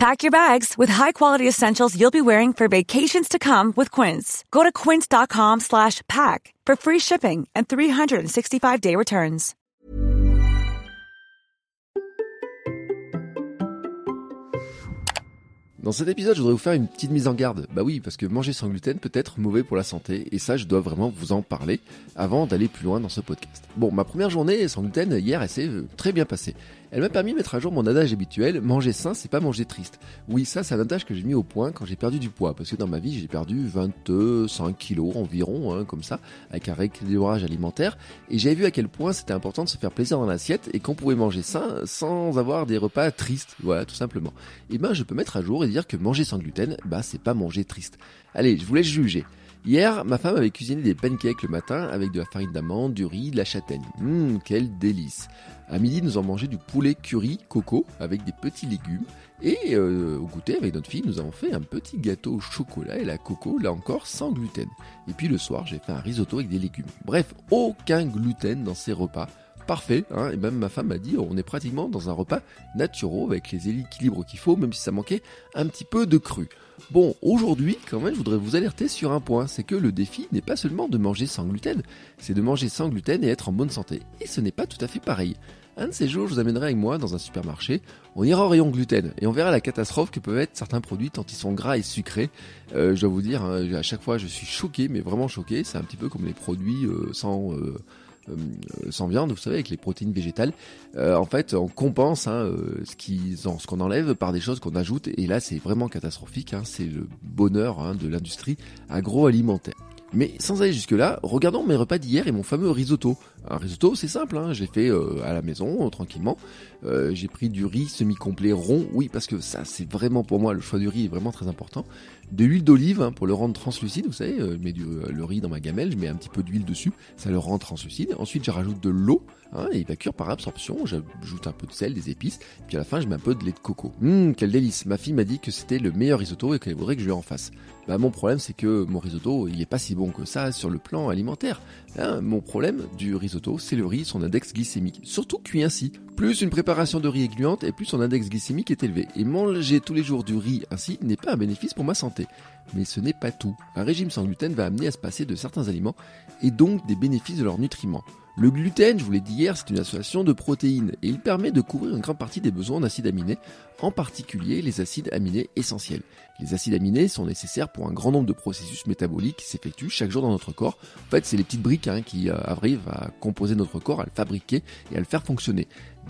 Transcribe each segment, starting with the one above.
Pack your bags with high-quality essentials you'll be wearing for vacations to come with Quince. Go to quince.com slash pack for free shipping and 365-day returns. Dans cet épisode, je voudrais vous faire une petite mise en garde. Bah oui, parce que manger sans gluten peut être mauvais pour la santé, et ça, je dois vraiment vous en parler avant d'aller plus loin dans ce podcast. Bon, ma première journée sans gluten hier, elle s'est euh, très bien passée. Elle m'a permis de mettre à jour mon adage habituel, manger sain, c'est pas manger triste. Oui, ça, c'est un adage que j'ai mis au point quand j'ai perdu du poids, parce que dans ma vie, j'ai perdu 25 kilos environ, hein, comme ça, avec un rééquilibrage alimentaire, et j'ai vu à quel point c'était important de se faire plaisir dans l'assiette, et qu'on pouvait manger sain sans avoir des repas tristes, voilà, tout simplement. Et ben, je peux mettre à jour et dire que manger sans gluten, bah, c'est pas manger triste. Allez, je vous laisse juger. Hier, ma femme avait cuisiné des pancakes le matin avec de la farine d'amande, du riz, de la châtaigne. Hum, quel délice. À midi, nous avons mangé du poulet curry coco avec des petits légumes. Et euh, au goûter, avec notre fille, nous avons fait un petit gâteau au chocolat et la coco, là encore, sans gluten. Et puis le soir, j'ai fait un risotto avec des légumes. Bref, aucun gluten dans ces repas parfait. Hein, et même ma femme m'a dit, on est pratiquement dans un repas naturel avec les équilibres qu'il faut, même si ça manquait un petit peu de cru. Bon, aujourd'hui, quand même, je voudrais vous alerter sur un point, c'est que le défi n'est pas seulement de manger sans gluten, c'est de manger sans gluten et être en bonne santé. Et ce n'est pas tout à fait pareil. Un de ces jours, je vous amènerai avec moi dans un supermarché. On ira au rayon gluten et on verra la catastrophe que peuvent être certains produits tant ils sont gras et sucrés. Euh, je dois vous dire, hein, à chaque fois, je suis choqué, mais vraiment choqué. C'est un petit peu comme les produits euh, sans euh, sans viande, vous savez, avec les protéines végétales. Euh, en fait, on compense hein, euh, ce qu'on enlève par des choses qu'on ajoute. Et là, c'est vraiment catastrophique. Hein, c'est le bonheur hein, de l'industrie agroalimentaire. Mais sans aller jusque-là, regardons mes repas d'hier et mon fameux risotto. Un risotto, c'est simple, hein, j'ai fait euh, à la maison, euh, tranquillement. Euh, j'ai pris du riz semi-complet rond, oui, parce que ça, c'est vraiment pour moi, le choix du riz est vraiment très important. De l'huile d'olive hein, pour le rendre translucide, vous savez, je mets du, le riz dans ma gamelle, je mets un petit peu d'huile dessus, ça le rend translucide. Ensuite, je rajoute de l'eau, hein, et il va cuire par absorption. J'ajoute un peu de sel, des épices, puis à la fin, je mets un peu de lait de coco. Hum, quel délice Ma fille m'a dit que c'était le meilleur risotto et qu'elle voudrait que je lui en fasse. Bah, mon problème, c'est que mon risotto, il est pas si bon que ça sur le plan alimentaire. Hein, mon problème du risotto, c'est le riz, son index glycémique, surtout cuit ainsi. Plus une préparation de riz est gluante et plus son index glycémique est élevé. Et manger tous les jours du riz ainsi n'est pas un bénéfice pour ma santé. Mais ce n'est pas tout. Un régime sans gluten va amener à se passer de certains aliments et donc des bénéfices de leurs nutriments. Le gluten, je vous l'ai dit hier, c'est une association de protéines et il permet de couvrir une grande partie des besoins d'acides aminés, en particulier les acides aminés essentiels. Les acides aminés sont nécessaires pour un grand nombre de processus métaboliques qui s'effectuent chaque jour dans notre corps. En fait, c'est les petites briques hein, qui euh, arrivent à composer notre corps, à le fabriquer et à le faire fonctionner.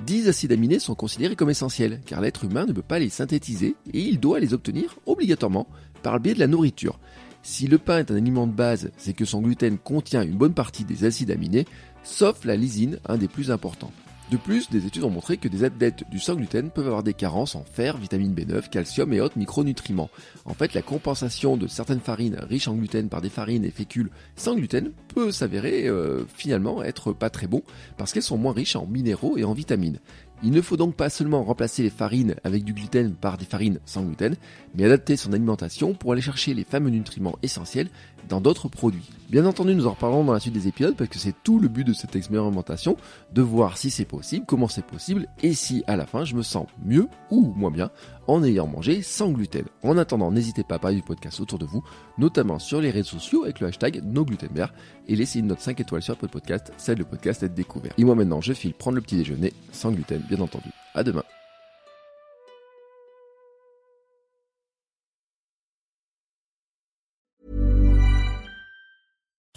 10 acides aminés sont considérés comme essentiels, car l'être humain ne peut pas les synthétiser et il doit les obtenir obligatoirement par le biais de la nourriture. Si le pain est un aliment de base, c'est que son gluten contient une bonne partie des acides aminés, sauf la lysine, un des plus importants. De plus, des études ont montré que des athlètes du sans gluten peuvent avoir des carences en fer, vitamine B9, calcium et autres micronutriments. En fait, la compensation de certaines farines riches en gluten par des farines et fécules sans gluten peut s'avérer euh, finalement être pas très bon parce qu'elles sont moins riches en minéraux et en vitamines. Il ne faut donc pas seulement remplacer les farines avec du gluten par des farines sans gluten, mais adapter son alimentation pour aller chercher les fameux nutriments essentiels dans d'autres produits. Bien entendu, nous en reparlerons dans la suite des épisodes parce que c'est tout le but de cette expérimentation, de voir si c'est possible, comment c'est possible et si à la fin je me sens mieux ou moins bien en ayant mangé sans gluten. En attendant, n'hésitez pas à parler du podcast autour de vous, notamment sur les réseaux sociaux avec le hashtag NoGlutenBear et laissez une note 5 étoiles sur votre podcast, ça aide le podcast à être découvert. Et moi maintenant, je file prendre le petit déjeuner sans gluten, bien entendu. À demain.